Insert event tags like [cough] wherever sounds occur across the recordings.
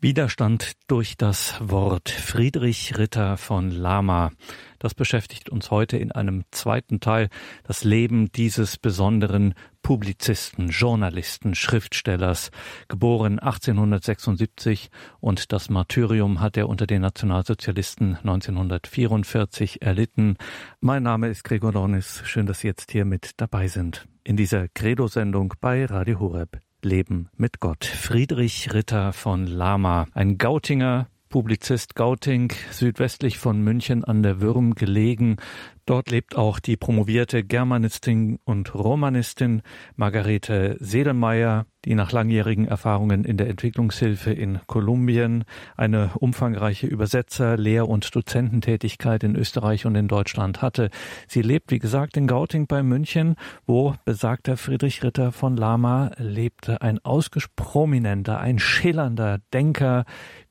Widerstand durch das Wort Friedrich Ritter von Lama. Das beschäftigt uns heute in einem zweiten Teil das Leben dieses besonderen Publizisten, Journalisten, Schriftstellers, geboren 1876 und das Martyrium hat er unter den Nationalsozialisten 1944 erlitten. Mein Name ist Gregor Dornis. Schön, dass Sie jetzt hier mit dabei sind. In dieser Credo-Sendung bei Radio Horeb. Leben mit Gott. Friedrich Ritter von Lama, ein Gautinger, Publizist Gauting, südwestlich von München an der Würm gelegen, Dort lebt auch die promovierte Germanistin und Romanistin Margarete Sedelmeier, die nach langjährigen Erfahrungen in der Entwicklungshilfe in Kolumbien eine umfangreiche Übersetzer-, Lehr- und Dozententätigkeit in Österreich und in Deutschland hatte. Sie lebt, wie gesagt, in Gauting bei München, wo besagter Friedrich Ritter von Lama lebte. Ein ausgesprochen prominenter, ein schillernder Denker,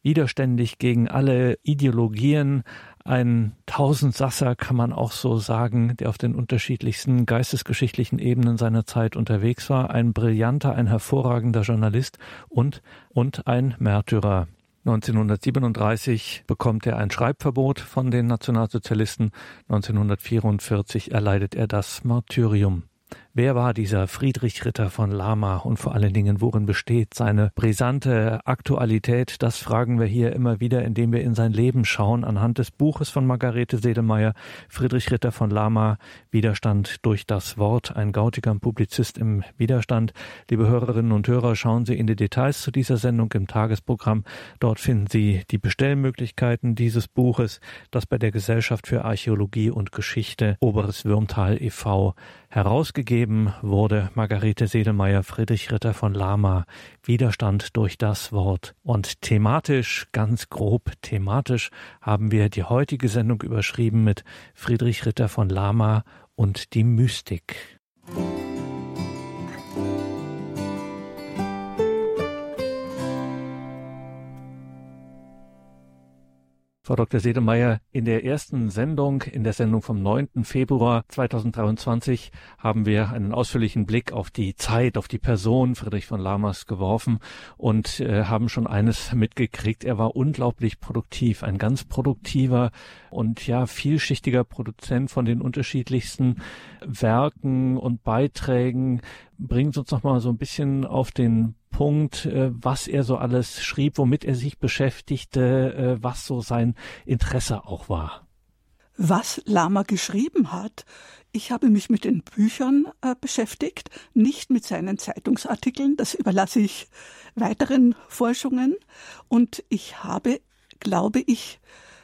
widerständig gegen alle Ideologien, ein Tausendsasser kann man auch so sagen, der auf den unterschiedlichsten geistesgeschichtlichen Ebenen seiner Zeit unterwegs war, ein brillanter, ein hervorragender Journalist und, und ein Märtyrer. 1937 bekommt er ein Schreibverbot von den Nationalsozialisten. 1944 erleidet er das Martyrium. Wer war dieser Friedrich Ritter von Lama und vor allen Dingen, worin besteht seine brisante Aktualität? Das fragen wir hier immer wieder, indem wir in sein Leben schauen, anhand des Buches von Margarete Sedelmeier, Friedrich Ritter von Lama, Widerstand durch das Wort, ein gautiger Publizist im Widerstand. Liebe Hörerinnen und Hörer, schauen Sie in die Details zu dieser Sendung im Tagesprogramm. Dort finden Sie die Bestellmöglichkeiten dieses Buches, das bei der Gesellschaft für Archäologie und Geschichte Oberes Würmtal e.V. herausgegeben Gegeben wurde Margarete Sedelmeier Friedrich Ritter von Lama Widerstand durch das Wort. Und thematisch, ganz grob thematisch, haben wir die heutige Sendung überschrieben mit Friedrich Ritter von Lama und die Mystik. Musik Frau Dr. Sedemeyer, in der ersten Sendung, in der Sendung vom 9. Februar 2023, haben wir einen ausführlichen Blick auf die Zeit, auf die Person Friedrich von Lamas geworfen und äh, haben schon eines mitgekriegt. Er war unglaublich produktiv, ein ganz produktiver und ja, vielschichtiger Produzent von den unterschiedlichsten Werken und Beiträgen. Bringt uns noch mal so ein bisschen auf den Punkt, äh, was er so alles schrieb, womit er sich beschäftigte, äh, was so sein Interesse auch war. Was Lama geschrieben hat, ich habe mich mit den Büchern äh, beschäftigt, nicht mit seinen Zeitungsartikeln, das überlasse ich weiteren Forschungen. Und ich habe, glaube ich,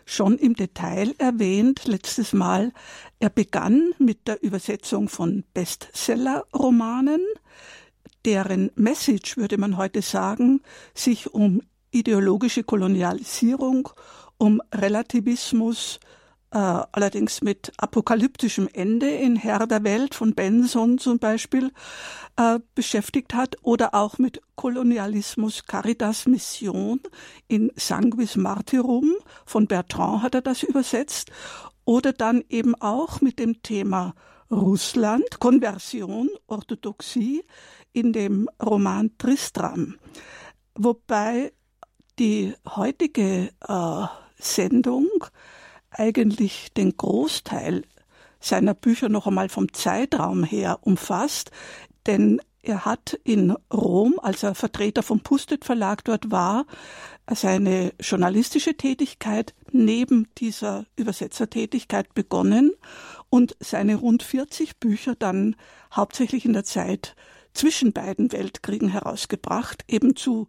schon im Detail erwähnt letztes Mal, er begann mit der Übersetzung von Bestseller-Romanen, deren Message, würde man heute sagen, sich um ideologische Kolonialisierung, um Relativismus, äh, allerdings mit apokalyptischem Ende in Herr der Welt von Benson zum Beispiel äh, beschäftigt hat oder auch mit Kolonialismus, Caritas Mission in Sanguis Martyrum. Von Bertrand hat er das übersetzt oder dann eben auch mit dem Thema Russland, Konversion, Orthodoxie in dem Roman Tristram, wobei die heutige äh, Sendung eigentlich den Großteil seiner Bücher noch einmal vom Zeitraum her umfasst, denn er hat in Rom, als er Vertreter vom Pustet Verlag dort war, seine journalistische Tätigkeit neben dieser Übersetzertätigkeit begonnen und seine rund 40 Bücher dann hauptsächlich in der Zeit zwischen beiden Weltkriegen herausgebracht, eben zu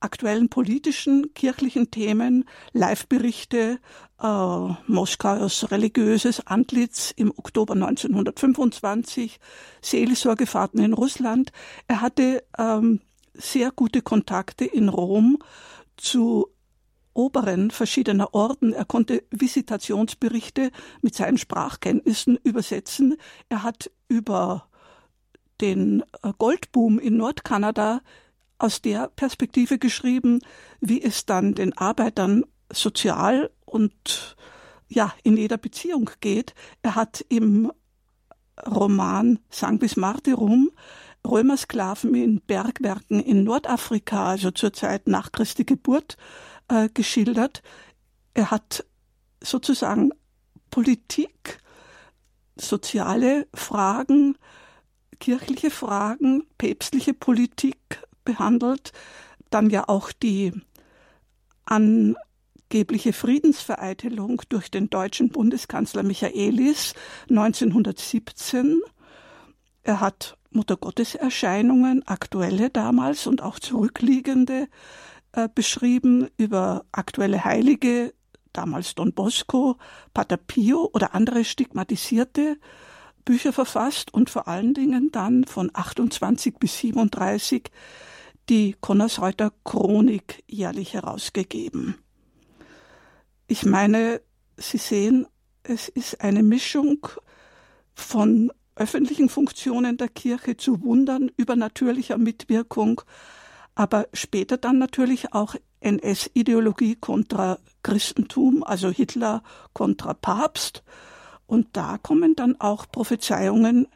aktuellen politischen, kirchlichen Themen, Live-Berichte, äh, Moskaus religiöses Antlitz im Oktober 1925, Seelsorgefahrten in Russland. Er hatte ähm, sehr gute Kontakte in Rom zu Oberen verschiedener Orden. Er konnte Visitationsberichte mit seinen Sprachkenntnissen übersetzen. Er hat über den äh, Goldboom in Nordkanada aus der Perspektive geschrieben, wie es dann den Arbeitern sozial und ja, in jeder Beziehung geht. Er hat im Roman Sanguis Martyrum Römersklaven in Bergwerken in Nordafrika, also zur Zeit nach Christi Geburt, äh, geschildert. Er hat sozusagen Politik, soziale Fragen, kirchliche Fragen, päpstliche Politik behandelt, dann ja auch die angebliche Friedensvereitelung durch den deutschen Bundeskanzler Michaelis 1917. Er hat Muttergotteserscheinungen, aktuelle damals und auch zurückliegende, äh, beschrieben über aktuelle Heilige, damals Don Bosco, Pater Pio oder andere stigmatisierte Bücher verfasst und vor allen Dingen dann von 28 bis 37 die Konnersreuter Chronik jährlich herausgegeben. Ich meine, Sie sehen, es ist eine Mischung von öffentlichen Funktionen der Kirche zu Wundern übernatürlicher Mitwirkung, aber später dann natürlich auch NS-Ideologie kontra Christentum, also Hitler kontra Papst. Und da kommen dann auch Prophezeiungen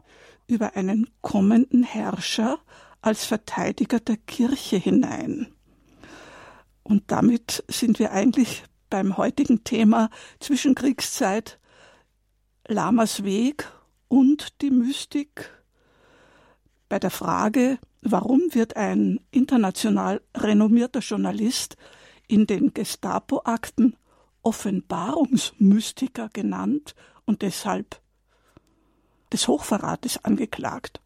über einen kommenden Herrscher als Verteidiger der Kirche hinein. Und damit sind wir eigentlich beim heutigen Thema Zwischenkriegszeit Lamas Weg und die Mystik bei der Frage, warum wird ein international renommierter Journalist in den Gestapo-Akten Offenbarungsmystiker genannt und deshalb des Hochverrates angeklagt.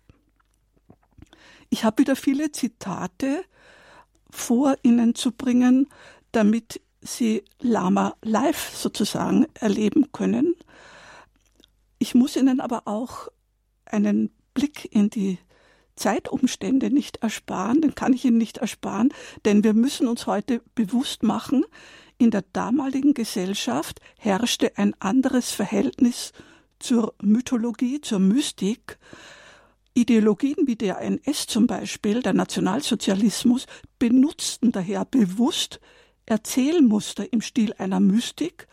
Ich habe wieder viele Zitate vor Ihnen zu bringen, damit Sie Lama live sozusagen erleben können. Ich muss Ihnen aber auch einen Blick in die Zeitumstände nicht ersparen, den kann ich Ihnen nicht ersparen, denn wir müssen uns heute bewusst machen, in der damaligen Gesellschaft herrschte ein anderes Verhältnis zur Mythologie, zur Mystik. Ideologien wie der NS zum Beispiel, der Nationalsozialismus, benutzten daher bewusst Erzählmuster im Stil einer Mystik,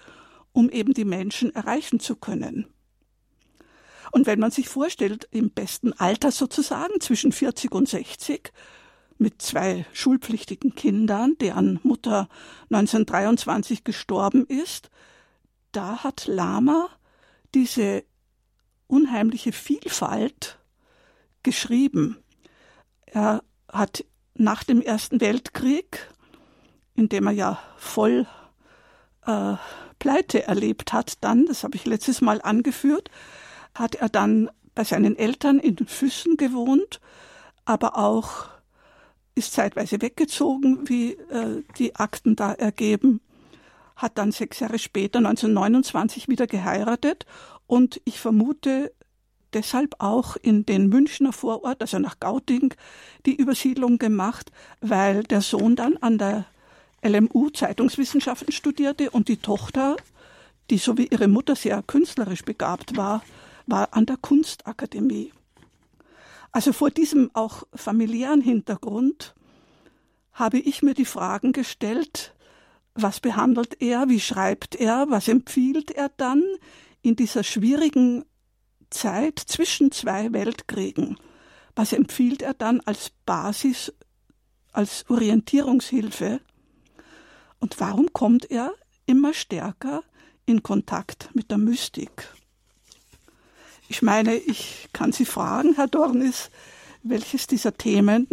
um eben die Menschen erreichen zu können. Und wenn man sich vorstellt, im besten Alter sozusagen, zwischen 40 und 60, mit zwei schulpflichtigen Kindern, deren Mutter 1923 gestorben ist, da hat Lama diese unheimliche Vielfalt geschrieben. Er hat nach dem Ersten Weltkrieg, in dem er ja voll äh, Pleite erlebt hat, dann, das habe ich letztes Mal angeführt, hat er dann bei seinen Eltern in den Füssen gewohnt, aber auch ist zeitweise weggezogen, wie äh, die Akten da ergeben, hat dann sechs Jahre später, 1929, wieder geheiratet und ich vermute deshalb auch in den Münchner Vorort, also nach Gauting, die Übersiedlung gemacht, weil der Sohn dann an der LMU Zeitungswissenschaften studierte und die Tochter, die so wie ihre Mutter sehr künstlerisch begabt war, war an der Kunstakademie. Also vor diesem auch familiären Hintergrund habe ich mir die Fragen gestellt, was behandelt er, wie schreibt er, was empfiehlt er dann in dieser schwierigen Zeit zwischen zwei Weltkriegen? Was empfiehlt er dann als Basis, als Orientierungshilfe? Und warum kommt er immer stärker in Kontakt mit der Mystik? Ich meine, ich kann Sie fragen, Herr Dornis, welches dieser Themen,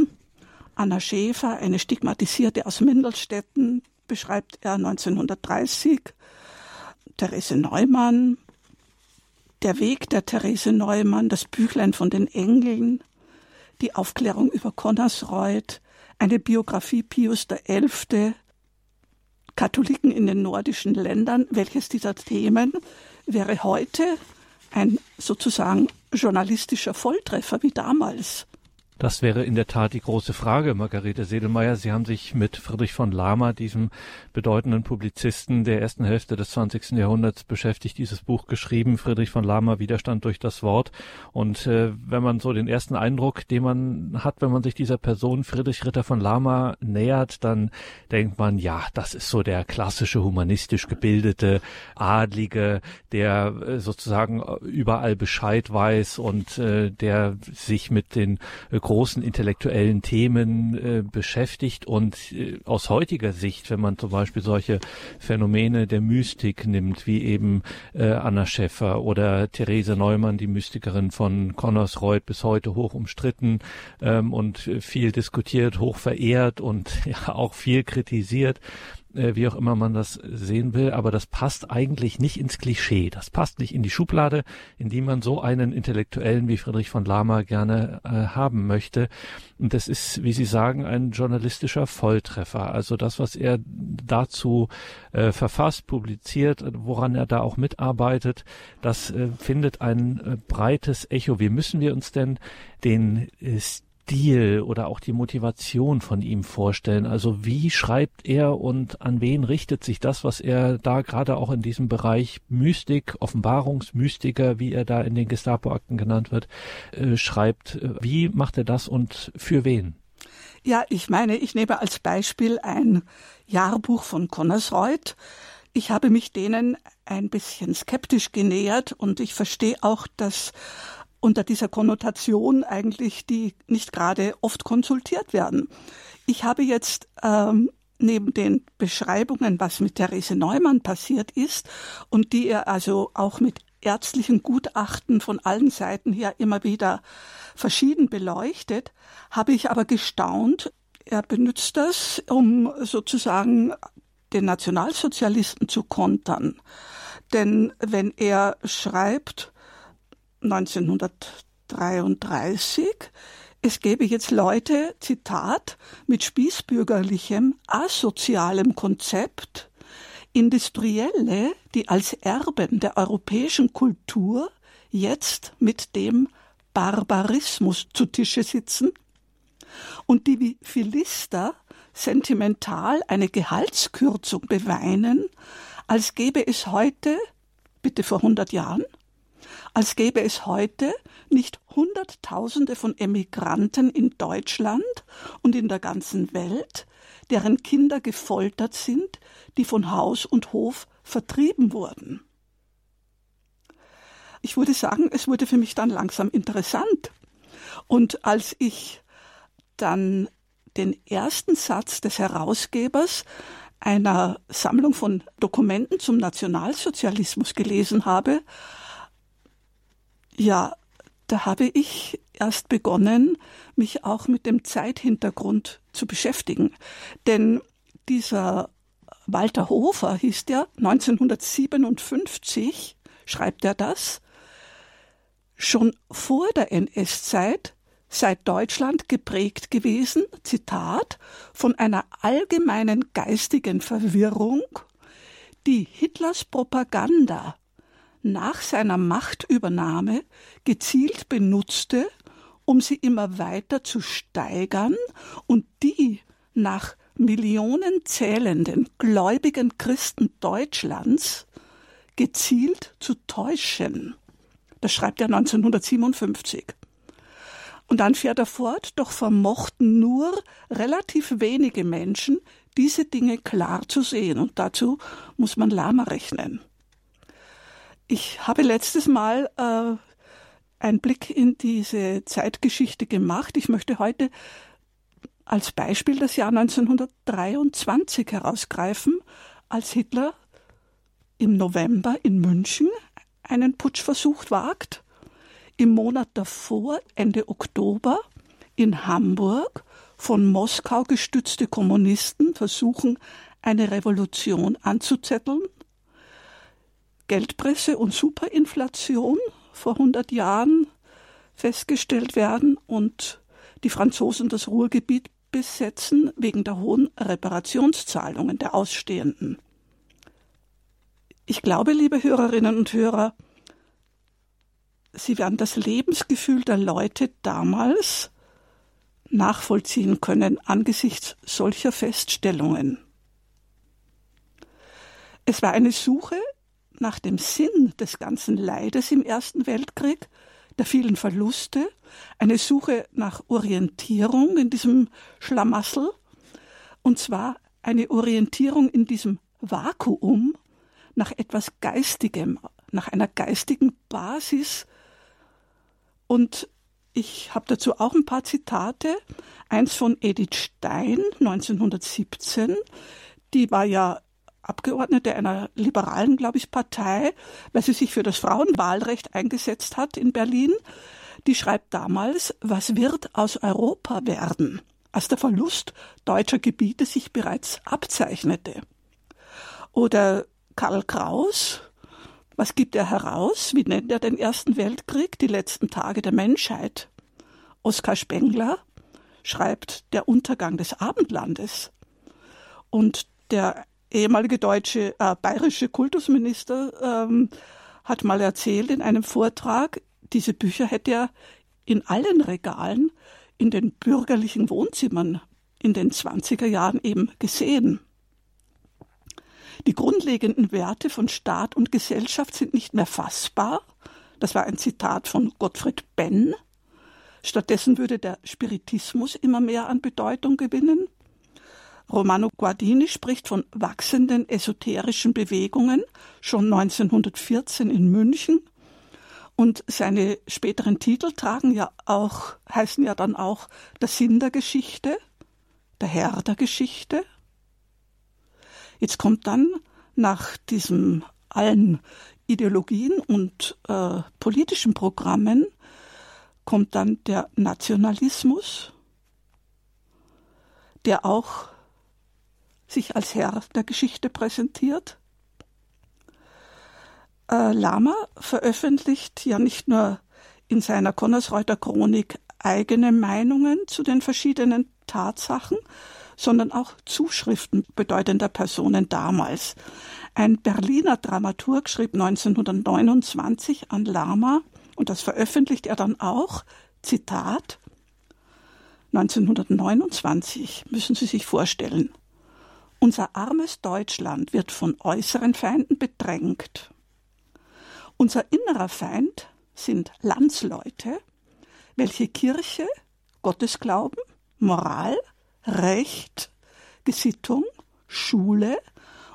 Anna Schäfer, eine Stigmatisierte aus Mindelstetten, beschreibt er 1930, Therese Neumann, der Weg der Therese Neumann, das Büchlein von den Engeln, die Aufklärung über Connersreuth, eine Biografie Pius XI., Katholiken in den nordischen Ländern, welches dieser Themen wäre heute ein sozusagen journalistischer Volltreffer wie damals. Das wäre in der Tat die große Frage, Margarete Sedelmeier. Sie haben sich mit Friedrich von Lama, diesem bedeutenden Publizisten der ersten Hälfte des 20. Jahrhunderts, beschäftigt, dieses Buch geschrieben. Friedrich von Lama, Widerstand durch das Wort. Und äh, wenn man so den ersten Eindruck, den man hat, wenn man sich dieser Person Friedrich Ritter von Lama nähert, dann denkt man, ja, das ist so der klassische humanistisch gebildete Adlige, der äh, sozusagen überall Bescheid weiß und äh, der sich mit den großen intellektuellen Themen äh, beschäftigt. Und äh, aus heutiger Sicht, wenn man zum Beispiel solche Phänomene der Mystik nimmt, wie eben äh, Anna Schäffer oder Therese Neumann, die Mystikerin von Connorsreuth, bis heute hoch umstritten ähm, und viel diskutiert, hoch verehrt und [laughs] ja auch viel kritisiert äh, wie auch immer man das sehen will, aber das passt eigentlich nicht ins Klischee. Das passt nicht in die Schublade, in die man so einen Intellektuellen wie Friedrich von Lama gerne äh, haben möchte. Und das ist, wie Sie sagen, ein journalistischer Volltreffer. Also das, was er dazu äh, verfasst, publiziert, woran er da auch mitarbeitet, das äh, findet ein äh, breites Echo. Wie müssen wir uns denn den äh, Stil oder auch die Motivation von ihm vorstellen? Also wie schreibt er und an wen richtet sich das, was er da gerade auch in diesem Bereich Mystik, Offenbarungsmystiker, wie er da in den Gestapo-Akten genannt wird, äh, schreibt? Wie macht er das und für wen? Ja, ich meine, ich nehme als Beispiel ein Jahrbuch von Connersreuth. Ich habe mich denen ein bisschen skeptisch genähert und ich verstehe auch, dass unter dieser Konnotation eigentlich, die nicht gerade oft konsultiert werden. Ich habe jetzt ähm, neben den Beschreibungen, was mit Therese Neumann passiert ist und die er also auch mit ärztlichen Gutachten von allen Seiten her immer wieder verschieden beleuchtet, habe ich aber gestaunt, er benutzt das, um sozusagen den Nationalsozialisten zu kontern. Denn wenn er schreibt, 1933, es gäbe jetzt Leute, Zitat, mit spießbürgerlichem, asozialem Konzept, Industrielle, die als Erben der europäischen Kultur jetzt mit dem Barbarismus zu Tische sitzen und die wie Philister sentimental eine Gehaltskürzung beweinen, als gäbe es heute, bitte vor 100 Jahren, als gäbe es heute nicht Hunderttausende von Emigranten in Deutschland und in der ganzen Welt, deren Kinder gefoltert sind, die von Haus und Hof vertrieben wurden. Ich würde sagen, es wurde für mich dann langsam interessant. Und als ich dann den ersten Satz des Herausgebers einer Sammlung von Dokumenten zum Nationalsozialismus gelesen habe, ja, da habe ich erst begonnen, mich auch mit dem Zeithintergrund zu beschäftigen. Denn dieser Walter Hofer hieß der 1957, schreibt er das, schon vor der NS-Zeit sei Deutschland geprägt gewesen, Zitat, von einer allgemeinen geistigen Verwirrung, die Hitlers Propaganda nach seiner Machtübernahme gezielt benutzte, um sie immer weiter zu steigern und die nach Millionen zählenden gläubigen Christen Deutschlands gezielt zu täuschen. Das schreibt er 1957. Und dann fährt er fort, doch vermochten nur relativ wenige Menschen, diese Dinge klar zu sehen. Und dazu muss man Lama rechnen. Ich habe letztes Mal äh, einen Blick in diese Zeitgeschichte gemacht. Ich möchte heute als Beispiel das Jahr 1923 herausgreifen, als Hitler im November in München einen Putschversuch wagt. Im Monat davor, Ende Oktober, in Hamburg von Moskau gestützte Kommunisten versuchen, eine Revolution anzuzetteln Geldpresse und Superinflation vor 100 Jahren festgestellt werden und die Franzosen das Ruhrgebiet besetzen wegen der hohen Reparationszahlungen der Ausstehenden. Ich glaube, liebe Hörerinnen und Hörer, Sie werden das Lebensgefühl der Leute damals nachvollziehen können angesichts solcher Feststellungen. Es war eine Suche nach dem Sinn des ganzen Leides im Ersten Weltkrieg, der vielen Verluste, eine Suche nach Orientierung in diesem Schlamassel, und zwar eine Orientierung in diesem Vakuum nach etwas Geistigem, nach einer geistigen Basis. Und ich habe dazu auch ein paar Zitate. Eins von Edith Stein, 1917. Die war ja Abgeordnete einer liberalen, glaube ich, Partei, weil sie sich für das Frauenwahlrecht eingesetzt hat in Berlin. Die schreibt damals, was wird aus Europa werden, als der Verlust deutscher Gebiete sich bereits abzeichnete. Oder Karl Kraus, was gibt er heraus? Wie nennt er den Ersten Weltkrieg, die letzten Tage der Menschheit? Oskar Spengler schreibt Der Untergang des Abendlandes. Und der ehemalige deutsche, äh, bayerische Kultusminister ähm, hat mal erzählt in einem Vortrag, diese Bücher hätte er in allen Regalen in den bürgerlichen Wohnzimmern in den 20er Jahren eben gesehen. Die grundlegenden Werte von Staat und Gesellschaft sind nicht mehr fassbar. Das war ein Zitat von Gottfried Benn. Stattdessen würde der Spiritismus immer mehr an Bedeutung gewinnen. Romano Guardini spricht von wachsenden esoterischen Bewegungen schon 1914 in München und seine späteren Titel tragen ja auch, heißen ja dann auch der Sinn der Geschichte, der Herr der Geschichte. Jetzt kommt dann nach diesem allen Ideologien und äh, politischen Programmen kommt dann der Nationalismus, der auch sich als Herr der Geschichte präsentiert. Äh, Lama veröffentlicht ja nicht nur in seiner Konnersreuter Chronik eigene Meinungen zu den verschiedenen Tatsachen, sondern auch Zuschriften bedeutender Personen damals. Ein Berliner Dramaturg schrieb 1929 an Lama, und das veröffentlicht er dann auch, Zitat, 1929 müssen Sie sich vorstellen. Unser armes Deutschland wird von äußeren Feinden bedrängt. Unser innerer Feind sind Landsleute, welche Kirche, Gottesglauben, Moral, Recht, Gesittung, Schule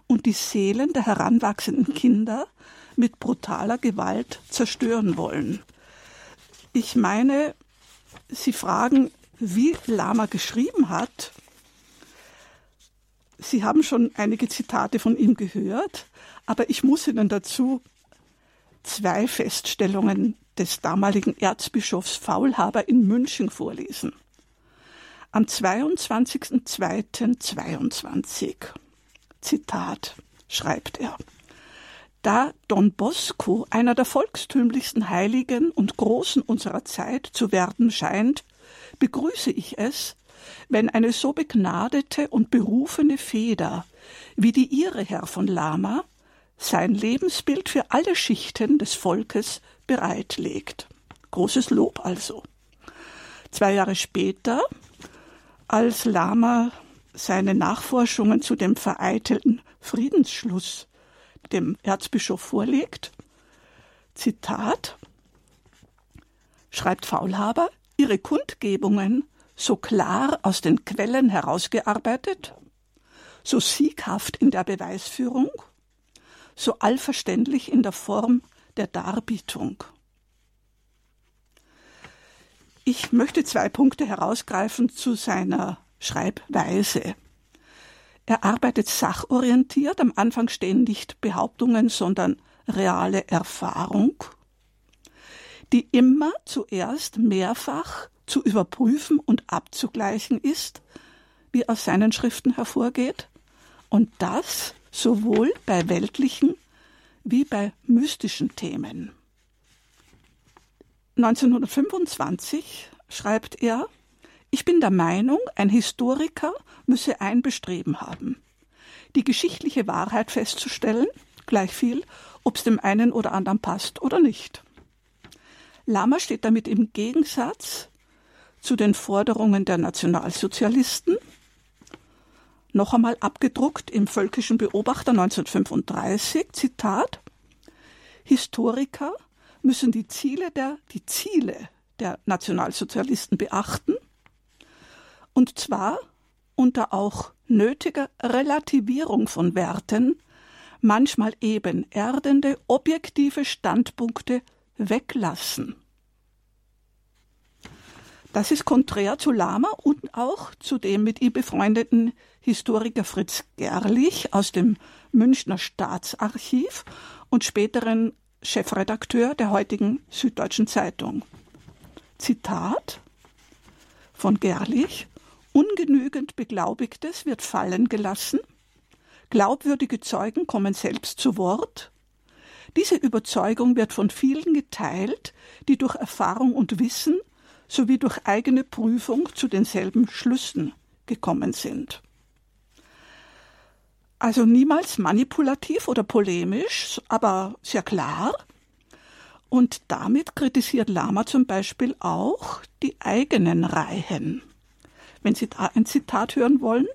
und die Seelen der heranwachsenden Kinder mit brutaler Gewalt zerstören wollen. Ich meine, Sie fragen, wie Lama geschrieben hat. Sie haben schon einige Zitate von ihm gehört, aber ich muss Ihnen dazu zwei Feststellungen des damaligen Erzbischofs Faulhaber in München vorlesen. Am 22.02.22 Zitat schreibt er da Don Bosco einer der volkstümlichsten Heiligen und Großen unserer Zeit zu werden scheint, begrüße ich es, wenn eine so begnadete und berufene Feder wie die ihre Herr von Lama sein Lebensbild für alle Schichten des Volkes bereitlegt. Großes Lob also. Zwei Jahre später, als Lama seine Nachforschungen zu dem vereitelten Friedensschluss dem Erzbischof vorlegt, Zitat, schreibt Faulhaber, ihre Kundgebungen so klar aus den Quellen herausgearbeitet, so sieghaft in der Beweisführung, so allverständlich in der Form der Darbietung. Ich möchte zwei Punkte herausgreifen zu seiner Schreibweise. Er arbeitet sachorientiert. Am Anfang stehen nicht Behauptungen, sondern reale Erfahrung, die immer zuerst mehrfach zu überprüfen und abzugleichen ist, wie aus seinen Schriften hervorgeht, und das sowohl bei weltlichen wie bei mystischen Themen. 1925 schreibt er, ich bin der Meinung, ein Historiker müsse ein Bestreben haben, die geschichtliche Wahrheit festzustellen, gleich viel, ob es dem einen oder anderen passt oder nicht. Lama steht damit im Gegensatz zu den Forderungen der Nationalsozialisten, noch einmal abgedruckt im Völkischen Beobachter 1935, Zitat, Historiker müssen die Ziele der, die Ziele der Nationalsozialisten beachten und zwar unter auch nötiger Relativierung von Werten, manchmal eben erdende objektive Standpunkte weglassen. Das ist konträr zu Lama und auch zu dem mit ihm befreundeten Historiker Fritz Gerlich aus dem Münchner Staatsarchiv und späteren Chefredakteur der heutigen Süddeutschen Zeitung. Zitat von Gerlich Ungenügend Beglaubigtes wird fallen gelassen, glaubwürdige Zeugen kommen selbst zu Wort, diese Überzeugung wird von vielen geteilt, die durch Erfahrung und Wissen sowie durch eigene Prüfung zu denselben Schlüssen gekommen sind. Also niemals manipulativ oder polemisch, aber sehr klar. Und damit kritisiert Lama zum Beispiel auch die eigenen Reihen. Wenn Sie da ein Zitat hören wollen.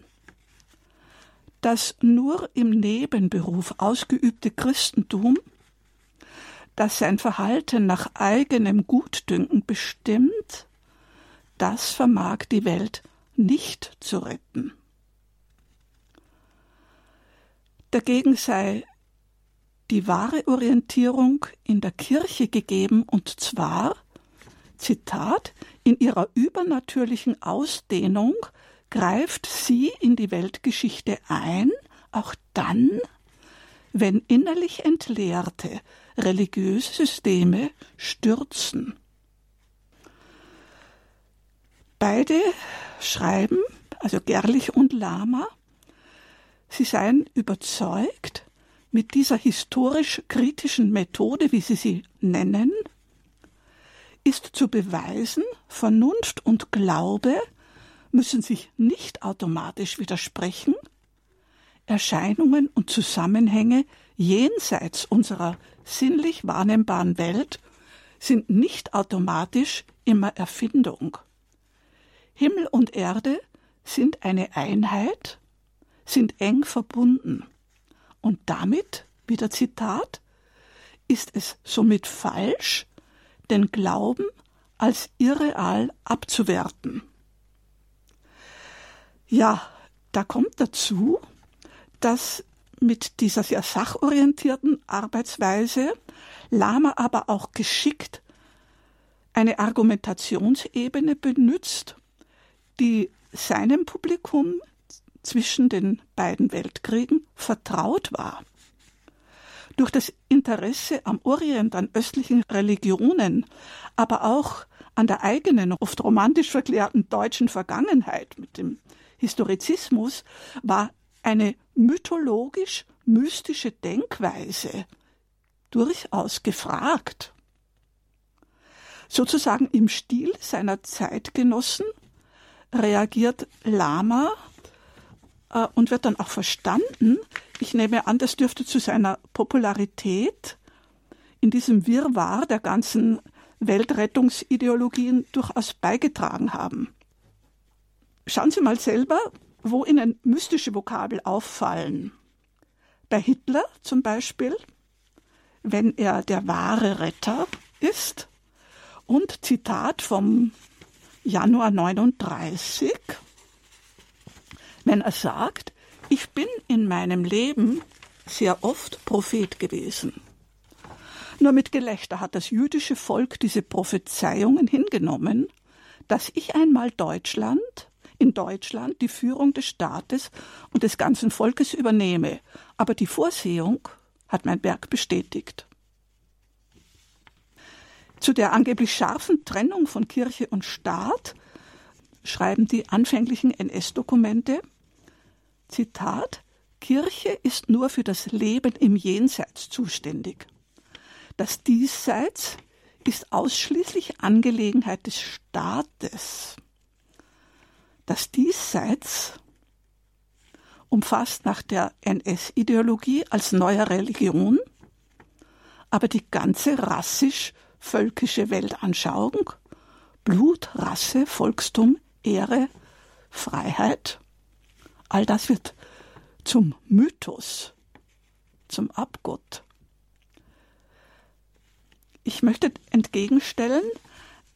Das nur im Nebenberuf ausgeübte Christentum, das sein Verhalten nach eigenem Gutdünken bestimmt, das vermag die Welt nicht zu retten. Dagegen sei die wahre Orientierung in der Kirche gegeben, und zwar, Zitat, in ihrer übernatürlichen Ausdehnung greift sie in die Weltgeschichte ein, auch dann, wenn innerlich entleerte religiöse Systeme stürzen. Beide schreiben, also Gerlich und Lama, Sie seien überzeugt, mit dieser historisch-kritischen Methode, wie Sie sie nennen, ist zu beweisen, Vernunft und Glaube müssen sich nicht automatisch widersprechen, Erscheinungen und Zusammenhänge jenseits unserer sinnlich wahrnehmbaren Welt sind nicht automatisch immer Erfindung. Himmel und Erde sind eine Einheit sind eng verbunden. Und damit, wieder Zitat, ist es somit falsch, den Glauben als irreal abzuwerten. Ja, da kommt dazu, dass mit dieser sehr sachorientierten Arbeitsweise Lama aber auch geschickt eine Argumentationsebene benutzt, die seinem Publikum zwischen den beiden Weltkriegen vertraut war. Durch das Interesse am Orient, an östlichen Religionen, aber auch an der eigenen, oft romantisch verklärten deutschen Vergangenheit mit dem Historizismus war eine mythologisch-mystische Denkweise durchaus gefragt. Sozusagen im Stil seiner Zeitgenossen reagiert Lama äh, und wird dann auch verstanden. Ich nehme an, das dürfte zu seiner Popularität in diesem Wirrwarr der ganzen Weltrettungsideologien durchaus beigetragen haben. Schauen Sie mal selber, wo Ihnen mystische Vokabel auffallen. Bei Hitler zum Beispiel, wenn er der wahre Retter ist. Und Zitat vom Januar 39 wenn er sagt, ich bin in meinem Leben sehr oft Prophet gewesen. Nur mit Gelächter hat das jüdische Volk diese Prophezeiungen hingenommen, dass ich einmal Deutschland, in Deutschland die Führung des Staates und des ganzen Volkes übernehme. Aber die Vorsehung hat mein Werk bestätigt. Zu der angeblich scharfen Trennung von Kirche und Staat schreiben die anfänglichen NS-Dokumente, Zitat Kirche ist nur für das Leben im Jenseits zuständig. Das Diesseits ist ausschließlich Angelegenheit des Staates. Das Diesseits umfasst nach der NS-Ideologie als neue Religion aber die ganze rassisch-völkische Weltanschauung, Blut, Rasse, Volkstum, Ehre, Freiheit All das wird zum Mythos, zum Abgott. Ich möchte entgegenstellen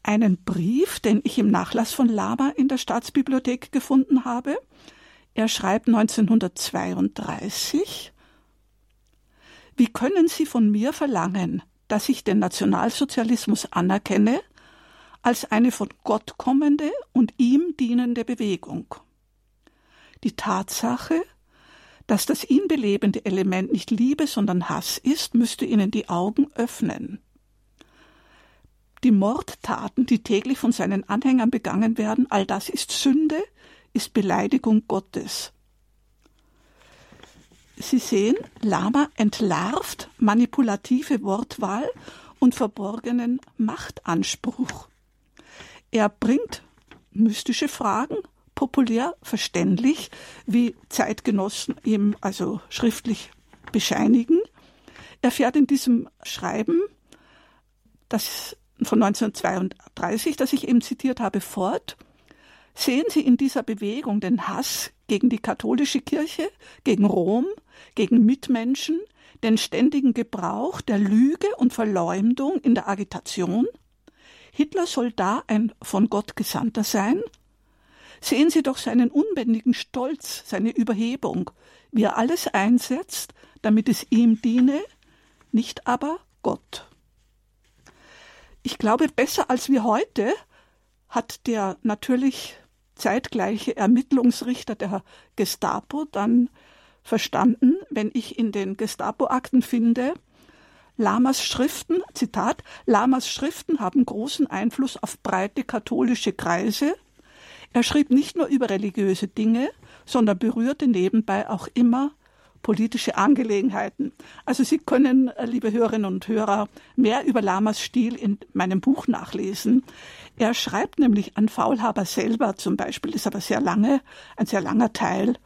einen Brief, den ich im Nachlass von Lama in der Staatsbibliothek gefunden habe. Er schreibt 1932 Wie können Sie von mir verlangen, dass ich den Nationalsozialismus anerkenne, als eine von Gott kommende und ihm dienende Bewegung. Die Tatsache, dass das ihn belebende Element nicht Liebe, sondern Hass ist, müsste ihnen die Augen öffnen. Die Mordtaten, die täglich von seinen Anhängern begangen werden, all das ist Sünde, ist Beleidigung Gottes. Sie sehen, Lama entlarvt manipulative Wortwahl und verborgenen Machtanspruch. Er bringt mystische Fragen populär verständlich, wie Zeitgenossen ihm also schriftlich bescheinigen. Er fährt in diesem Schreiben, das von 1932, das ich eben zitiert habe, fort. Sehen Sie in dieser Bewegung den Hass gegen die katholische Kirche, gegen Rom, gegen Mitmenschen, den ständigen Gebrauch der Lüge und Verleumdung in der Agitation? Hitler soll da ein von Gott Gesandter sein? Sehen Sie doch seinen unbändigen Stolz, seine Überhebung, wie er alles einsetzt, damit es ihm diene, nicht aber Gott. Ich glaube, besser als wir heute hat der natürlich zeitgleiche Ermittlungsrichter der Gestapo dann verstanden, wenn ich in den Gestapo-Akten finde, Lamas Schriften, Zitat, Lamas Schriften haben großen Einfluss auf breite katholische Kreise. Er schrieb nicht nur über religiöse Dinge, sondern berührte nebenbei auch immer politische Angelegenheiten. Also Sie können, äh, liebe Hörerinnen und Hörer, mehr über Lamas Stil in meinem Buch nachlesen. Er schreibt nämlich an Faulhaber selber zum Beispiel, ist aber sehr lange, ein sehr langer Teil,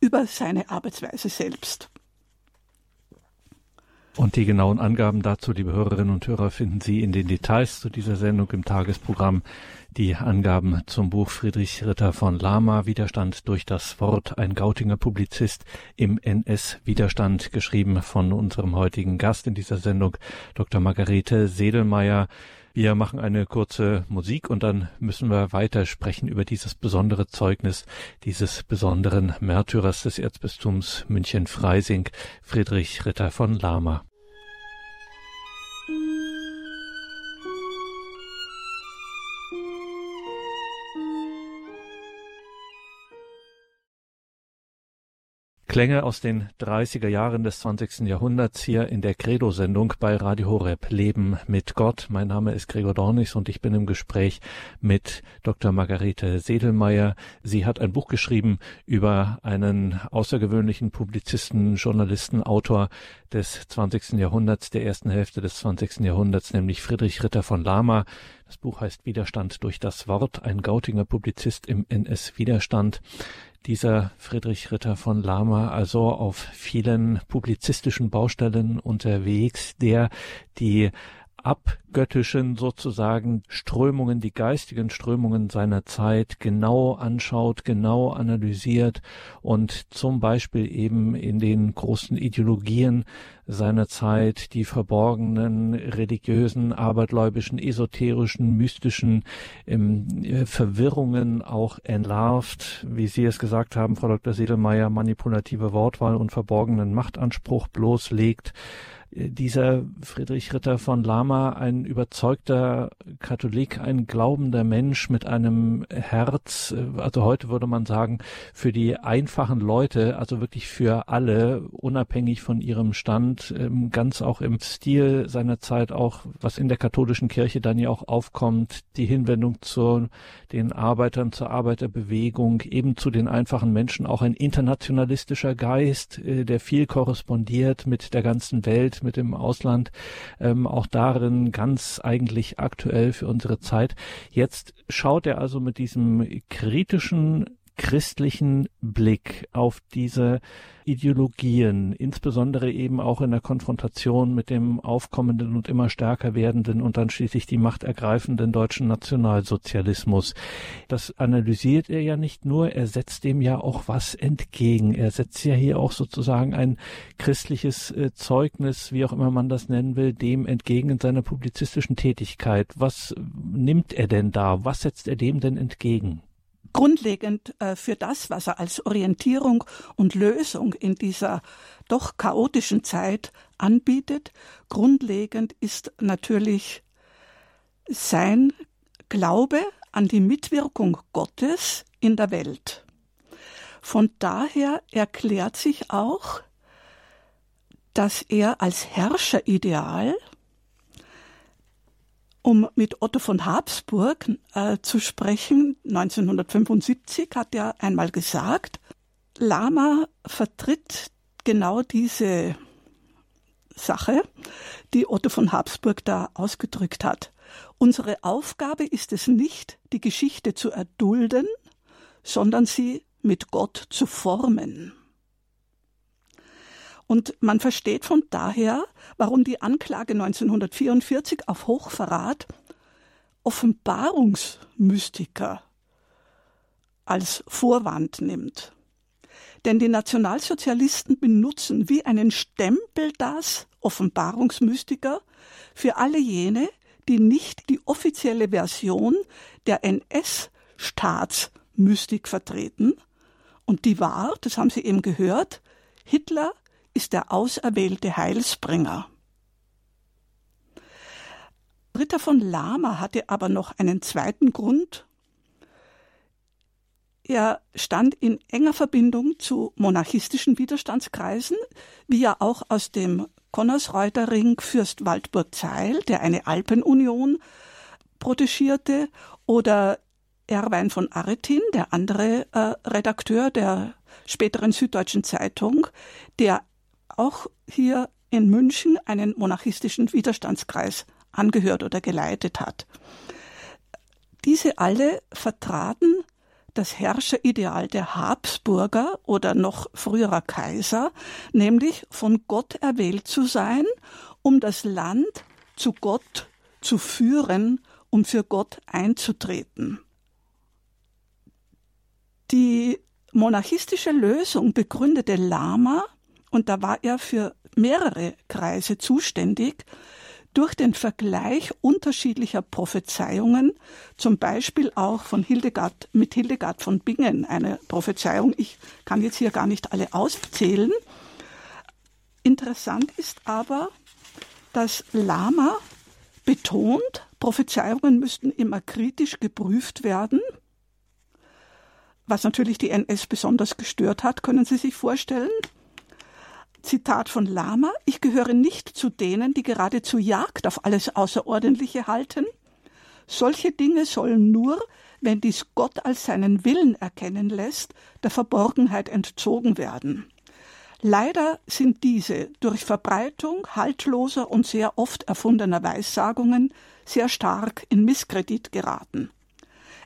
über seine Arbeitsweise selbst. Und die genauen Angaben dazu, liebe Hörerinnen und Hörer, finden Sie in den Details zu dieser Sendung im Tagesprogramm. Die Angaben zum Buch Friedrich Ritter von Lama, Widerstand durch das Wort, ein Gautinger Publizist im NS-Widerstand, geschrieben von unserem heutigen Gast in dieser Sendung, Dr. Margarete Sedelmeier. Wir machen eine kurze Musik und dann müssen wir weiter sprechen über dieses besondere Zeugnis dieses besonderen Märtyrers des Erzbistums München-Freising, Friedrich Ritter von Lama. Klänge aus den 30er Jahren des 20. Jahrhunderts hier in der Credo-Sendung bei Radio Horeb Leben mit Gott. Mein Name ist Gregor Dornis und ich bin im Gespräch mit Dr. Margarete Sedelmeier. Sie hat ein Buch geschrieben über einen außergewöhnlichen Publizisten, Journalisten, Autor des 20. Jahrhunderts, der ersten Hälfte des 20. Jahrhunderts, nämlich Friedrich Ritter von Lama. Das Buch heißt Widerstand durch das Wort, ein Gautinger Publizist im NS-Widerstand dieser Friedrich Ritter von Lama also auf vielen publizistischen Baustellen unterwegs, der die abgöttischen sozusagen Strömungen, die geistigen Strömungen seiner Zeit genau anschaut, genau analysiert und zum Beispiel eben in den großen Ideologien seiner Zeit die verborgenen religiösen, abergläubischen, esoterischen, mystischen ähm, Verwirrungen auch entlarvt, wie Sie es gesagt haben, Frau Dr. Sedelmeier, manipulative Wortwahl und verborgenen Machtanspruch bloßlegt dieser Friedrich Ritter von Lama ein überzeugter Katholik, ein glaubender Mensch mit einem Herz, also heute würde man sagen, für die einfachen Leute, also wirklich für alle, unabhängig von ihrem Stand, ähm, ganz auch im Stil seiner Zeit auch, was in der katholischen Kirche dann ja auch aufkommt, die Hinwendung zu den Arbeitern, zur Arbeiterbewegung, eben zu den einfachen Menschen, auch ein internationalistischer Geist, äh, der viel korrespondiert mit der ganzen Welt, mit dem Ausland, ähm, auch darin ganz eigentlich aktuell für unsere Zeit. Jetzt schaut er also mit diesem kritischen christlichen Blick auf diese Ideologien, insbesondere eben auch in der Konfrontation mit dem aufkommenden und immer stärker werdenden und dann schließlich die machtergreifenden deutschen Nationalsozialismus. Das analysiert er ja nicht nur, er setzt dem ja auch was entgegen. Er setzt ja hier auch sozusagen ein christliches äh, Zeugnis, wie auch immer man das nennen will, dem entgegen in seiner publizistischen Tätigkeit. Was nimmt er denn da? Was setzt er dem denn entgegen? Grundlegend äh, für das, was er als Orientierung und Lösung in dieser doch chaotischen Zeit anbietet. Grundlegend ist natürlich sein Glaube an die Mitwirkung Gottes in der Welt. Von daher erklärt sich auch, dass er als Herrscherideal, um mit Otto von Habsburg äh, zu sprechen, 1975 hat er einmal gesagt, Lama vertritt genau diese Sache, die Otto von Habsburg da ausgedrückt hat. Unsere Aufgabe ist es nicht, die Geschichte zu erdulden, sondern sie mit Gott zu formen. Und man versteht von daher, warum die Anklage 1944 auf Hochverrat Offenbarungsmystiker als Vorwand nimmt. Denn die Nationalsozialisten benutzen wie einen Stempel das Offenbarungsmystiker für alle jene, die nicht die offizielle Version der NS-Staatsmystik vertreten. Und die war, das haben Sie eben gehört, Hitler ist der auserwählte Heilsbringer. Ritter von Lama hatte aber noch einen zweiten Grund. Er stand in enger Verbindung zu monarchistischen Widerstandskreisen, wie ja auch aus dem Konnersreuterring Fürst Waldburg Zeil, der eine Alpenunion protegierte, oder Erwein von Aretin, der andere äh, Redakteur der späteren Süddeutschen Zeitung, der auch hier in München einen monarchistischen Widerstandskreis angehört oder geleitet hat. Diese alle vertraten das Herrscherideal der Habsburger oder noch früherer Kaiser, nämlich von Gott erwählt zu sein, um das Land zu Gott zu führen, um für Gott einzutreten. Die monarchistische Lösung begründete Lama, und da war er für mehrere Kreise zuständig, durch den Vergleich unterschiedlicher Prophezeiungen, zum Beispiel auch von Hildegard, mit Hildegard von Bingen, eine Prophezeiung, ich kann jetzt hier gar nicht alle auszählen. Interessant ist aber, dass Lama betont, Prophezeiungen müssten immer kritisch geprüft werden. Was natürlich die NS besonders gestört hat, können Sie sich vorstellen. Zitat von Lama, ich gehöre nicht zu denen, die geradezu Jagd auf alles Außerordentliche halten. Solche Dinge sollen nur, wenn dies Gott als seinen Willen erkennen lässt, der Verborgenheit entzogen werden. Leider sind diese durch Verbreitung haltloser und sehr oft erfundener Weissagungen sehr stark in Misskredit geraten.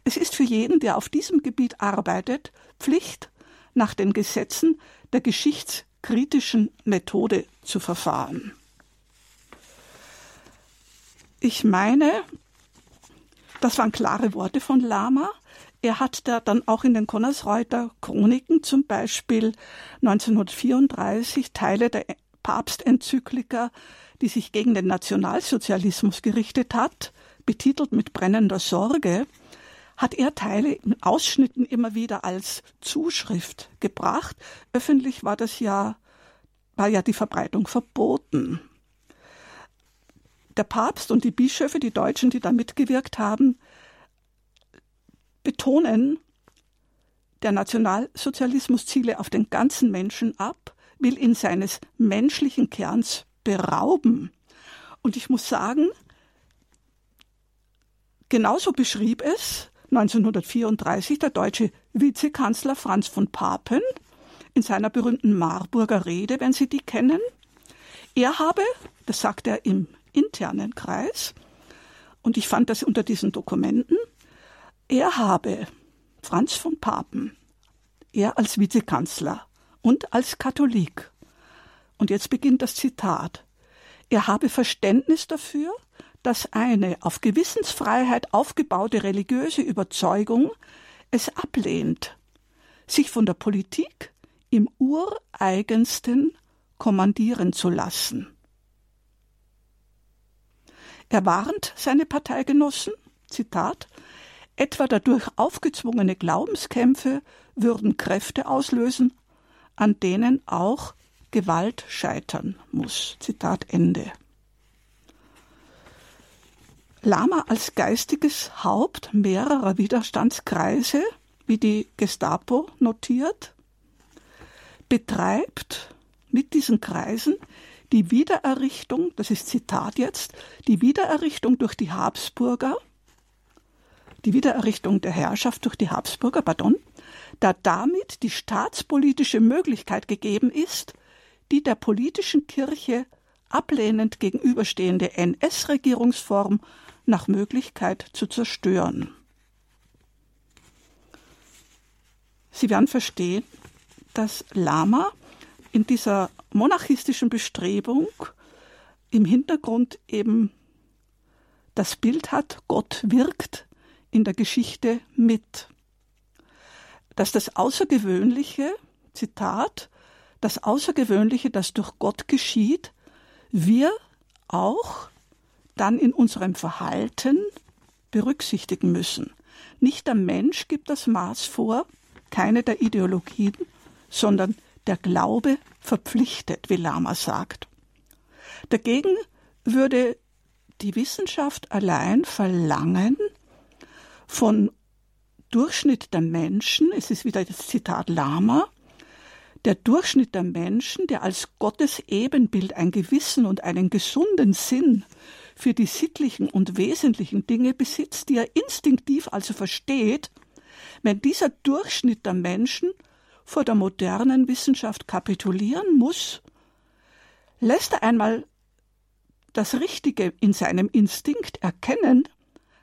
Es ist für jeden, der auf diesem Gebiet arbeitet, Pflicht, nach den Gesetzen der Geschichts kritischen Methode zu verfahren. Ich meine, das waren klare Worte von Lama. Er hat da dann auch in den Konnersreuter Chroniken zum Beispiel 1934 Teile der Papstenzyklika, die sich gegen den Nationalsozialismus gerichtet hat, betitelt mit brennender Sorge, hat er Teile in Ausschnitten immer wieder als Zuschrift gebracht. Öffentlich war das ja, war ja die Verbreitung verboten. Der Papst und die Bischöfe, die Deutschen, die da mitgewirkt haben, betonen, der Nationalsozialismus ziele auf den ganzen Menschen ab, will ihn seines menschlichen Kerns berauben. Und ich muss sagen, genauso beschrieb es 1934 der deutsche Vizekanzler Franz von Papen in seiner berühmten Marburger Rede, wenn Sie die kennen. Er habe, das sagt er im internen Kreis, und ich fand das unter diesen Dokumenten, er habe, Franz von Papen, er als Vizekanzler und als Katholik, und jetzt beginnt das Zitat, er habe Verständnis dafür, dass eine auf Gewissensfreiheit aufgebaute religiöse Überzeugung es ablehnt, sich von der Politik im ureigensten kommandieren zu lassen. Er warnt seine Parteigenossen, Zitat, etwa dadurch aufgezwungene Glaubenskämpfe würden Kräfte auslösen, an denen auch Gewalt scheitern muss. Zitat Ende. Lama als geistiges Haupt mehrerer Widerstandskreise, wie die Gestapo notiert, betreibt mit diesen Kreisen die Wiedererrichtung, das ist Zitat jetzt, die Wiedererrichtung durch die Habsburger, die Wiedererrichtung der Herrschaft durch die Habsburger, pardon, da damit die staatspolitische Möglichkeit gegeben ist, die der politischen Kirche ablehnend gegenüberstehende NS-Regierungsform nach Möglichkeit zu zerstören. Sie werden verstehen, dass Lama in dieser monarchistischen Bestrebung im Hintergrund eben das Bild hat, Gott wirkt in der Geschichte mit. Dass das Außergewöhnliche, Zitat, das Außergewöhnliche, das durch Gott geschieht, wir auch dann in unserem Verhalten berücksichtigen müssen. Nicht der Mensch gibt das Maß vor, keine der Ideologien, sondern der Glaube verpflichtet, wie Lama sagt. Dagegen würde die Wissenschaft allein verlangen, von Durchschnitt der Menschen, es ist wieder das Zitat Lama, der Durchschnitt der Menschen, der als Gottes Ebenbild ein Gewissen und einen gesunden Sinn für die sittlichen und wesentlichen Dinge besitzt, die er instinktiv also versteht, wenn dieser Durchschnitt der Menschen vor der modernen Wissenschaft kapitulieren muss, lässt er einmal das Richtige in seinem Instinkt erkennen,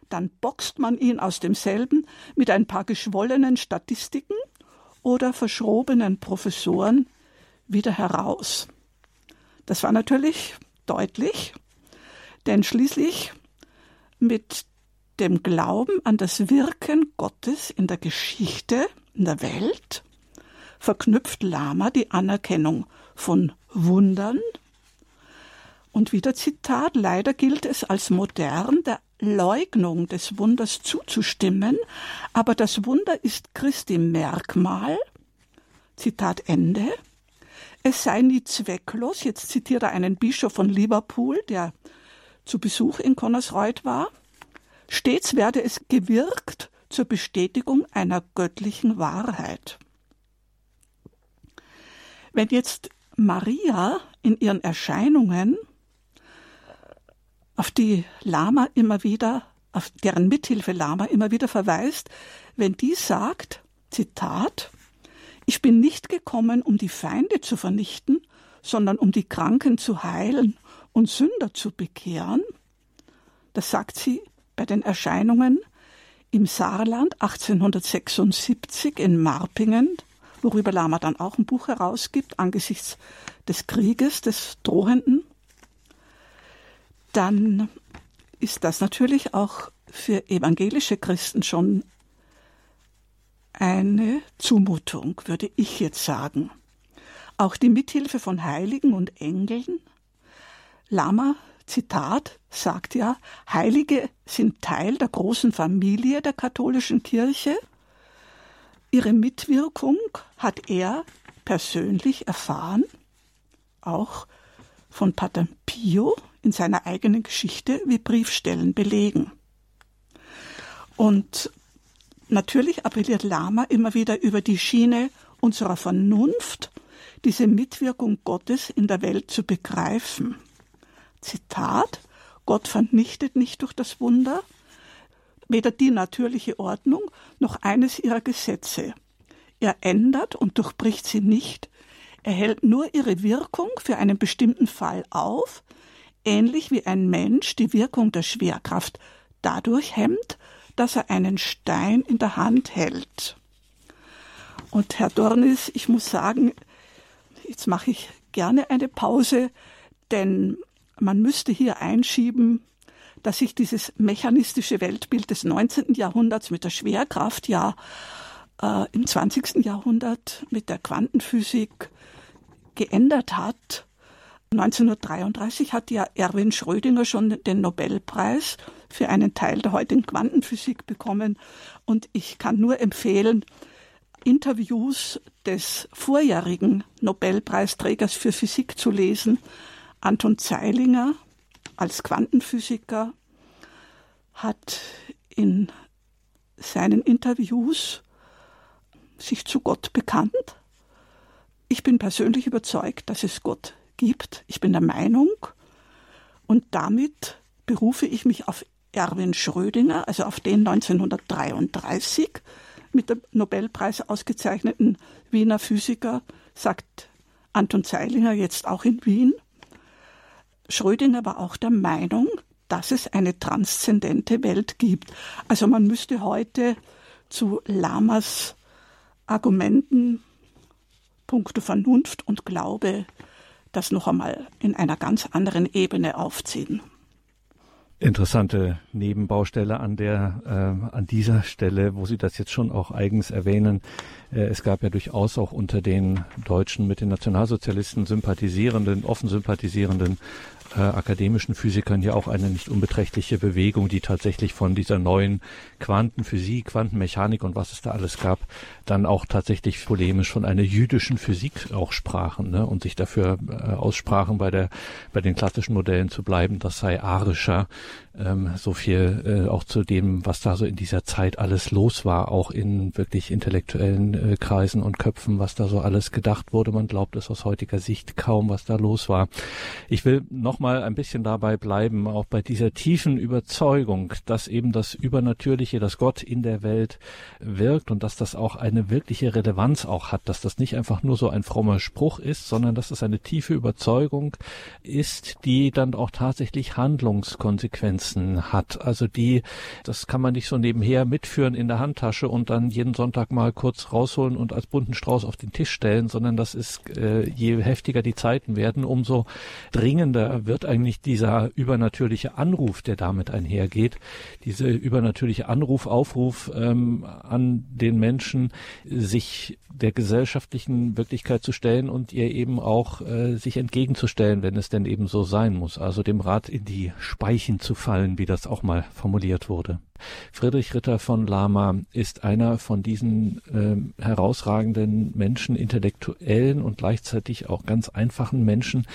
dann boxt man ihn aus demselben mit ein paar geschwollenen Statistiken oder verschrobenen Professoren wieder heraus. Das war natürlich deutlich, denn schließlich mit dem Glauben an das Wirken Gottes in der Geschichte, in der Welt, verknüpft Lama die Anerkennung von Wundern. Und wieder Zitat, leider gilt es als modern, der Leugnung des Wunders zuzustimmen, aber das Wunder ist Christi Merkmal. Zitat Ende. Es sei nie zwecklos, jetzt zitiert er einen Bischof von Liverpool, der zu Besuch in Connersreuth war. Stets werde es gewirkt zur Bestätigung einer göttlichen Wahrheit. Wenn jetzt Maria in ihren Erscheinungen, auf die Lama immer wieder, auf deren Mithilfe Lama immer wieder verweist, wenn die sagt, Zitat, ich bin nicht gekommen, um die Feinde zu vernichten, sondern um die Kranken zu heilen und Sünder zu bekehren, das sagt sie bei den Erscheinungen im Saarland 1876 in Marpingen worüber Lama dann auch ein Buch herausgibt, angesichts des Krieges, des drohenden, dann ist das natürlich auch für evangelische Christen schon eine Zumutung, würde ich jetzt sagen. Auch die Mithilfe von Heiligen und Engeln. Lama, Zitat, sagt ja, Heilige sind Teil der großen Familie der katholischen Kirche Ihre Mitwirkung hat er persönlich erfahren, auch von Pater Pio in seiner eigenen Geschichte, wie Briefstellen belegen. Und natürlich appelliert Lama immer wieder über die Schiene unserer Vernunft, diese Mitwirkung Gottes in der Welt zu begreifen. Zitat Gott vernichtet nicht durch das Wunder, weder die natürliche Ordnung noch eines ihrer Gesetze. Er ändert und durchbricht sie nicht, er hält nur ihre Wirkung für einen bestimmten Fall auf, ähnlich wie ein Mensch die Wirkung der Schwerkraft dadurch hemmt, dass er einen Stein in der Hand hält. Und Herr Dornis, ich muss sagen, jetzt mache ich gerne eine Pause, denn man müsste hier einschieben, dass sich dieses mechanistische Weltbild des 19. Jahrhunderts mit der Schwerkraft ja äh, im 20. Jahrhundert mit der Quantenphysik geändert hat. 1933 hat ja Erwin Schrödinger schon den Nobelpreis für einen Teil der heutigen Quantenphysik bekommen. Und ich kann nur empfehlen, Interviews des vorjährigen Nobelpreisträgers für Physik zu lesen, Anton Zeilinger, als Quantenphysiker hat in seinen Interviews sich zu Gott bekannt. Ich bin persönlich überzeugt, dass es Gott gibt. Ich bin der Meinung. Und damit berufe ich mich auf Erwin Schrödinger, also auf den 1933 mit dem Nobelpreis ausgezeichneten Wiener Physiker, sagt Anton Zeilinger jetzt auch in Wien. Schrödinger war auch der Meinung, dass es eine transzendente Welt gibt. Also man müsste heute zu Lamas Argumenten, puncto Vernunft und Glaube, das noch einmal in einer ganz anderen Ebene aufziehen. Interessante Nebenbaustelle an der äh, an dieser Stelle, wo Sie das jetzt schon auch eigens erwähnen. Äh, es gab ja durchaus auch unter den Deutschen mit den Nationalsozialisten sympathisierenden, offen sympathisierenden äh, akademischen Physikern ja auch eine nicht unbeträchtliche Bewegung, die tatsächlich von dieser neuen Quantenphysik, Quantenmechanik und was es da alles gab, dann auch tatsächlich polemisch von einer jüdischen Physik auch sprachen ne, und sich dafür äh, aussprachen, bei der bei den klassischen Modellen zu bleiben, das sei arischer ähm, so viel äh, auch zu dem, was da so in dieser Zeit alles los war, auch in wirklich intellektuellen äh, Kreisen und Köpfen, was da so alles gedacht wurde. Man glaubt es aus heutiger Sicht kaum, was da los war. Ich will noch mal ein bisschen dabei bleiben, auch bei dieser tiefen Überzeugung, dass eben das Übernatürliche, dass Gott in der Welt wirkt und dass das auch eine wirkliche Relevanz auch hat, dass das nicht einfach nur so ein frommer Spruch ist, sondern dass es eine tiefe Überzeugung ist, die dann auch tatsächlich Handlungskonsequenzen Grenzen hat. Also die, das kann man nicht so nebenher mitführen in der Handtasche und dann jeden Sonntag mal kurz rausholen und als bunten Strauß auf den Tisch stellen, sondern das ist, äh, je heftiger die Zeiten werden, umso dringender wird eigentlich dieser übernatürliche Anruf, der damit einhergeht. Diese übernatürliche Anruf, Aufruf ähm, an den Menschen, sich der gesellschaftlichen Wirklichkeit zu stellen und ihr eben auch äh, sich entgegenzustellen, wenn es denn eben so sein muss. Also dem Rat in die Speichen zu fallen, wie das auch mal formuliert wurde. Friedrich Ritter von Lama ist einer von diesen äh, herausragenden Menschen, intellektuellen und gleichzeitig auch ganz einfachen Menschen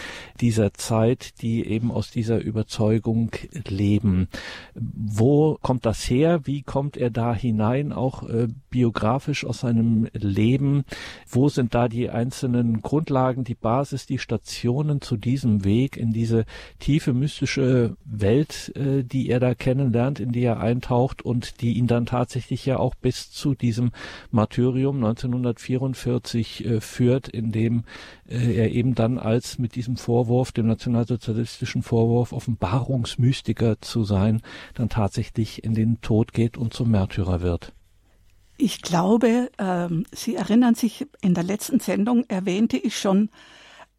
dieser Zeit, die eben aus dieser Überzeugung leben. Wo kommt das her? Wie kommt er da hinein, auch äh, biografisch aus seinem Leben? Wo sind da die einzelnen Grundlagen, die Basis, die Stationen zu diesem Weg in diese tiefe mystische Welt, äh, die er da kennenlernt, in die er eintaucht? Auftaucht und die ihn dann tatsächlich ja auch bis zu diesem Martyrium 1944 äh, führt, in dem äh, er eben dann als mit diesem Vorwurf, dem nationalsozialistischen Vorwurf, Offenbarungsmystiker zu sein, dann tatsächlich in den Tod geht und zum Märtyrer wird. Ich glaube, ähm, Sie erinnern sich, in der letzten Sendung erwähnte ich schon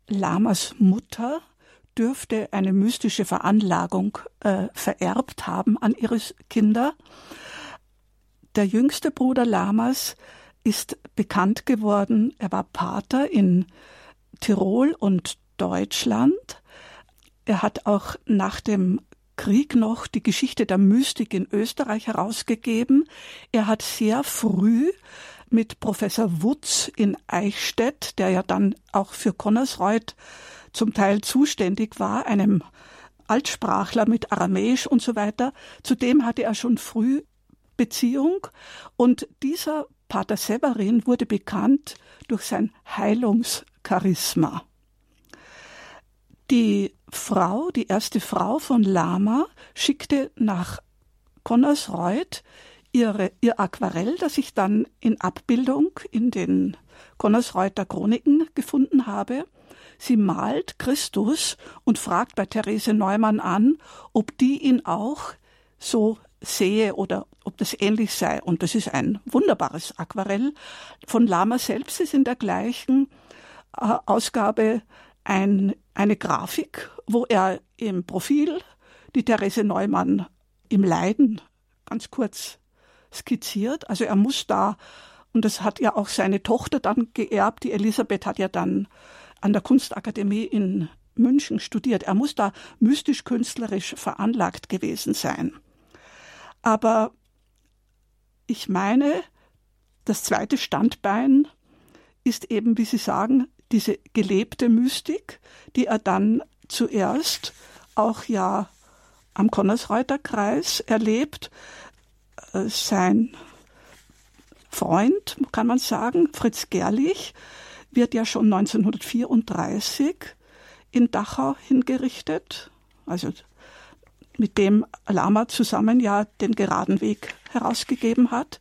Lamas Mutter, dürfte eine mystische Veranlagung äh, vererbt haben an ihre Kinder. Der jüngste Bruder Lamas ist bekannt geworden. Er war Pater in Tirol und Deutschland. Er hat auch nach dem Krieg noch die Geschichte der Mystik in Österreich herausgegeben. Er hat sehr früh mit Professor Wutz in Eichstätt, der ja dann auch für Connersreuth zum Teil zuständig war, einem Altsprachler mit Aramäisch und so weiter. Zudem hatte er schon früh Beziehung und dieser Pater Severin wurde bekannt durch sein Heilungscharisma. Die Frau, die erste Frau von Lama, schickte nach Connersreuth ihre, ihr Aquarell, das ich dann in Abbildung in den Connersreuther Chroniken gefunden habe. Sie malt Christus und fragt bei Therese Neumann an, ob die ihn auch so sehe oder ob das ähnlich sei. Und das ist ein wunderbares Aquarell. Von Lama selbst ist in der gleichen äh, Ausgabe ein, eine Grafik, wo er im Profil die Therese Neumann im Leiden ganz kurz skizziert. Also er muss da, und das hat ja auch seine Tochter dann geerbt, die Elisabeth hat ja dann an der Kunstakademie in München studiert. Er muss da mystisch-künstlerisch veranlagt gewesen sein. Aber ich meine, das zweite Standbein ist eben, wie Sie sagen, diese gelebte Mystik, die er dann zuerst auch ja am Konnersreuter-Kreis erlebt. Äh, sein Freund, kann man sagen, Fritz Gerlich, wird ja schon 1934 in Dachau hingerichtet, also mit dem Lama zusammen ja den geraden Weg herausgegeben hat.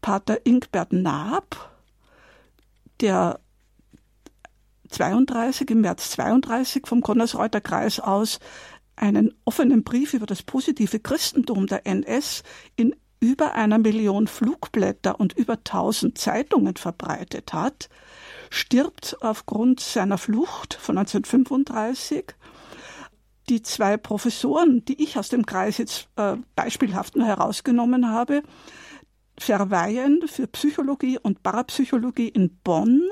Pater Ingbert Naab, der 32, im März 32 vom Konnersreuter Kreis aus einen offenen Brief über das positive Christentum der NS in über einer Million Flugblätter und über tausend Zeitungen verbreitet hat, stirbt aufgrund seiner Flucht von 1935. Die zwei Professoren, die ich aus dem Kreis jetzt äh, beispielhaft nur herausgenommen habe, verweihen für Psychologie und Parapsychologie in Bonn.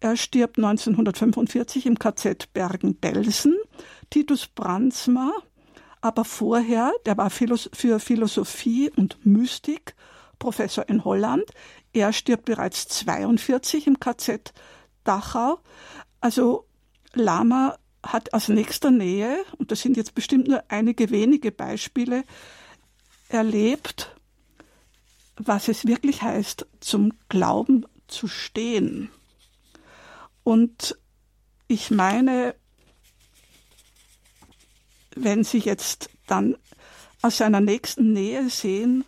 Er stirbt 1945 im KZ Bergen-Belsen. Titus Brandsma, aber vorher, der war für Philosophie und Mystik Professor in Holland. Er stirbt bereits 42 im KZ Dachau. Also Lama hat aus nächster Nähe, und das sind jetzt bestimmt nur einige wenige Beispiele, erlebt, was es wirklich heißt, zum Glauben zu stehen. Und ich meine, wenn Sie jetzt dann aus seiner nächsten Nähe sehen,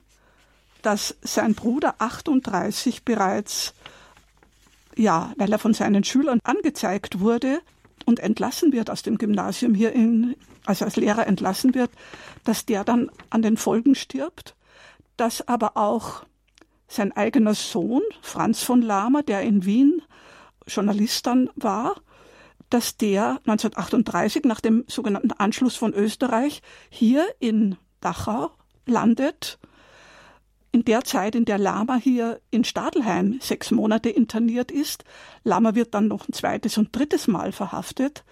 dass sein Bruder 38 bereits, ja, weil er von seinen Schülern angezeigt wurde und entlassen wird aus dem Gymnasium hier in, also als Lehrer entlassen wird, dass der dann an den Folgen stirbt, dass aber auch sein eigener Sohn, Franz von Lahmer, der in Wien Journalist dann war, dass der 1938 nach dem sogenannten Anschluss von Österreich hier in Dachau landet. In der Zeit, in der Lama hier in Stadelheim sechs Monate interniert ist, Lama wird dann noch ein zweites und drittes Mal verhaftet.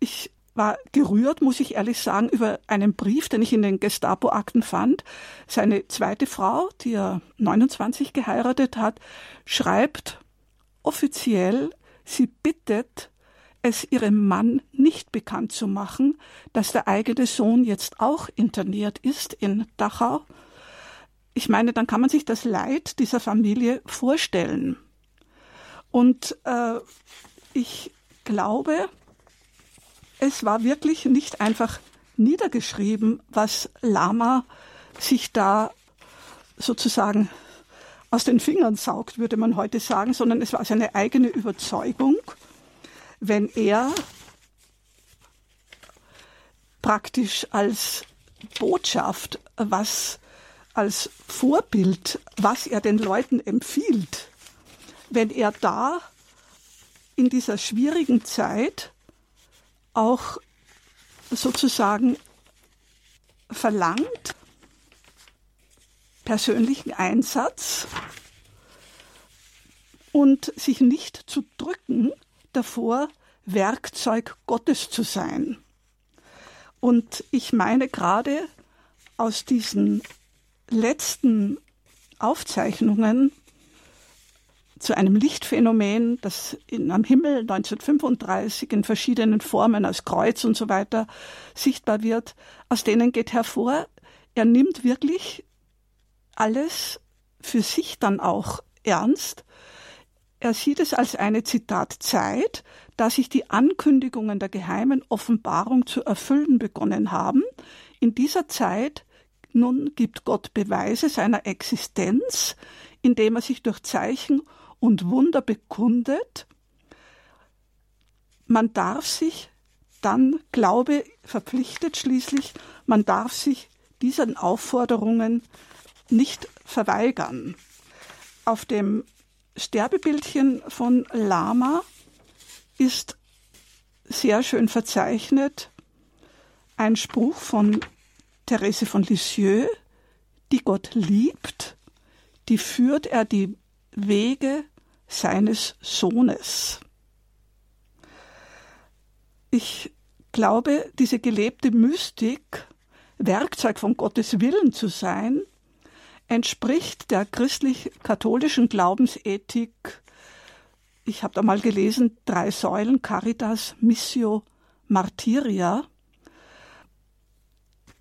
Ich war gerührt, muss ich ehrlich sagen, über einen Brief, den ich in den Gestapo-Akten fand. Seine zweite Frau, die er 29 geheiratet hat, schreibt offiziell, sie bittet es ihrem Mann nicht bekannt zu machen, dass der eigene Sohn jetzt auch interniert ist in Dachau. Ich meine, dann kann man sich das Leid dieser Familie vorstellen. Und äh, ich glaube, es war wirklich nicht einfach niedergeschrieben, was Lama sich da sozusagen aus den Fingern saugt, würde man heute sagen, sondern es war seine eigene Überzeugung wenn er praktisch als Botschaft, was als Vorbild, was er den Leuten empfiehlt, wenn er da in dieser schwierigen Zeit auch sozusagen verlangt, persönlichen Einsatz und sich nicht zu drücken, davor, Werkzeug Gottes zu sein. Und ich meine gerade aus diesen letzten Aufzeichnungen zu einem Lichtphänomen, das in, am Himmel 1935 in verschiedenen Formen als Kreuz und so weiter sichtbar wird, aus denen geht hervor, er nimmt wirklich alles für sich dann auch ernst er sieht es als eine Zitat Zeit, da sich die Ankündigungen der geheimen Offenbarung zu erfüllen begonnen haben. In dieser Zeit nun gibt Gott Beweise seiner Existenz, indem er sich durch Zeichen und Wunder bekundet. Man darf sich dann, Glaube verpflichtet schließlich, man darf sich diesen Aufforderungen nicht verweigern. Auf dem Sterbebildchen von Lama ist sehr schön verzeichnet. Ein Spruch von Therese von Lisieux, die Gott liebt, die führt er die Wege seines Sohnes. Ich glaube, diese gelebte Mystik, Werkzeug von Gottes Willen zu sein, entspricht der christlich-katholischen Glaubensethik, ich habe da mal gelesen, drei Säulen, Caritas, Missio, Martyria.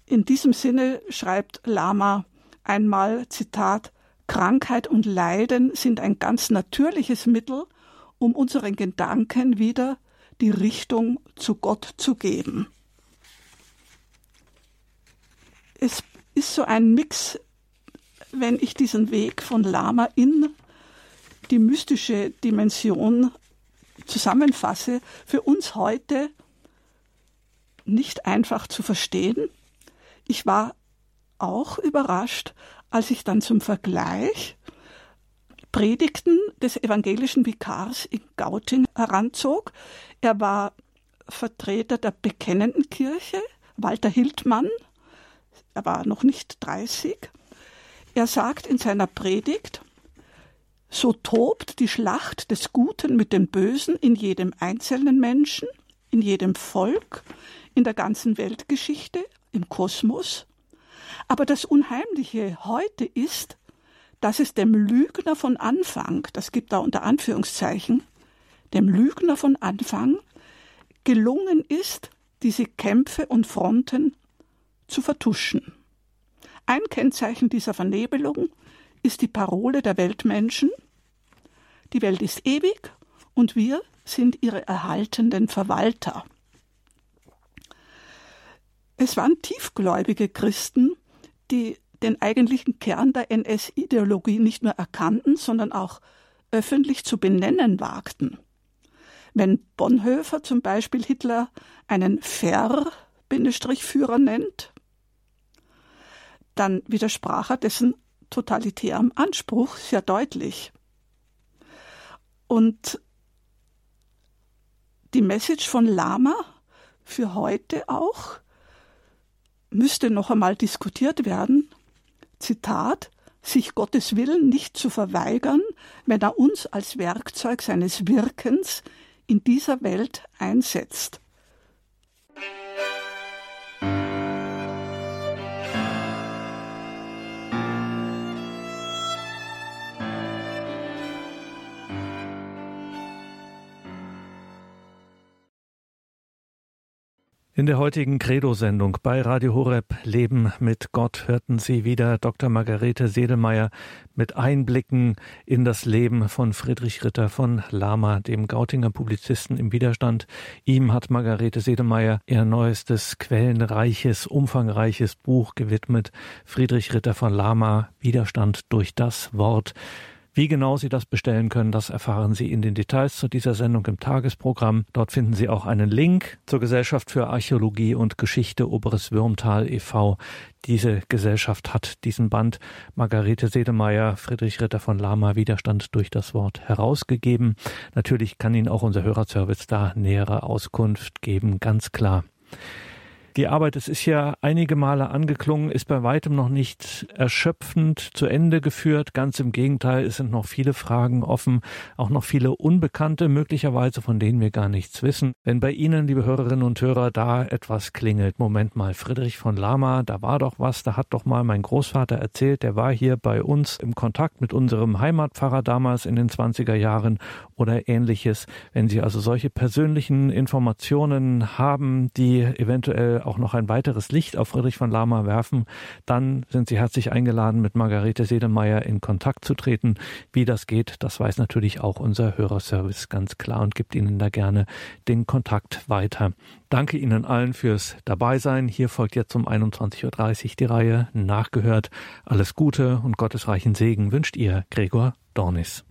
In diesem Sinne schreibt Lama einmal, Zitat, Krankheit und Leiden sind ein ganz natürliches Mittel, um unseren Gedanken wieder die Richtung zu Gott zu geben. Es ist so ein Mix, wenn ich diesen Weg von Lama in die mystische Dimension zusammenfasse, für uns heute nicht einfach zu verstehen. Ich war auch überrascht, als ich dann zum Vergleich Predigten des evangelischen Vikars in Gauting heranzog. Er war Vertreter der Bekennenden Kirche, Walter Hildmann. Er war noch nicht 30. Er sagt in seiner Predigt, so tobt die Schlacht des Guten mit dem Bösen in jedem einzelnen Menschen, in jedem Volk, in der ganzen Weltgeschichte, im Kosmos. Aber das Unheimliche heute ist, dass es dem Lügner von Anfang, das gibt da unter Anführungszeichen, dem Lügner von Anfang gelungen ist, diese Kämpfe und Fronten zu vertuschen. Ein Kennzeichen dieser Vernebelung ist die Parole der Weltmenschen. Die Welt ist ewig und wir sind ihre erhaltenden Verwalter. Es waren tiefgläubige Christen, die den eigentlichen Kern der NS-Ideologie nicht nur erkannten, sondern auch öffentlich zu benennen wagten. Wenn Bonhoeffer zum Beispiel Hitler einen Ver-Führer nennt, dann widersprach er dessen totalitärem Anspruch sehr deutlich. Und die Message von Lama für heute auch müsste noch einmal diskutiert werden. Zitat, sich Gottes Willen nicht zu verweigern, wenn er uns als Werkzeug seines Wirkens in dieser Welt einsetzt. In der heutigen Credo-Sendung bei Radio Horeb Leben mit Gott hörten Sie wieder Dr. Margarete Sedelmeier mit Einblicken in das Leben von Friedrich Ritter von Lama, dem Gautinger Publizisten im Widerstand. Ihm hat Margarete Sedelmeier ihr neuestes, quellenreiches, umfangreiches Buch gewidmet. Friedrich Ritter von Lama, Widerstand durch das Wort. Wie genau Sie das bestellen können, das erfahren Sie in den Details zu dieser Sendung im Tagesprogramm. Dort finden Sie auch einen Link zur Gesellschaft für Archäologie und Geschichte Oberes Würmtal e.V. Diese Gesellschaft hat diesen Band Margarete Sedemeyer, Friedrich Ritter von Lama, Widerstand durch das Wort herausgegeben. Natürlich kann Ihnen auch unser Hörerservice da nähere Auskunft geben, ganz klar. Die Arbeit, es ist ja einige Male angeklungen, ist bei weitem noch nicht erschöpfend zu Ende geführt. Ganz im Gegenteil, es sind noch viele Fragen offen, auch noch viele Unbekannte, möglicherweise von denen wir gar nichts wissen. Wenn bei Ihnen, liebe Hörerinnen und Hörer, da etwas klingelt, Moment mal, Friedrich von Lama, da war doch was, da hat doch mal mein Großvater erzählt, der war hier bei uns im Kontakt mit unserem Heimatpfarrer damals in den 20er Jahren oder ähnliches. Wenn Sie also solche persönlichen Informationen haben, die eventuell auch noch ein weiteres Licht auf Friedrich von Lama werfen, dann sind Sie herzlich eingeladen, mit Margarete Sedemeyer in Kontakt zu treten. Wie das geht, das weiß natürlich auch unser Hörerservice ganz klar und gibt Ihnen da gerne den Kontakt weiter. Danke Ihnen allen fürs Dabeisein. Hier folgt jetzt um 21.30 Uhr die Reihe Nachgehört. Alles Gute und gottesreichen Segen wünscht Ihr Gregor Dornis.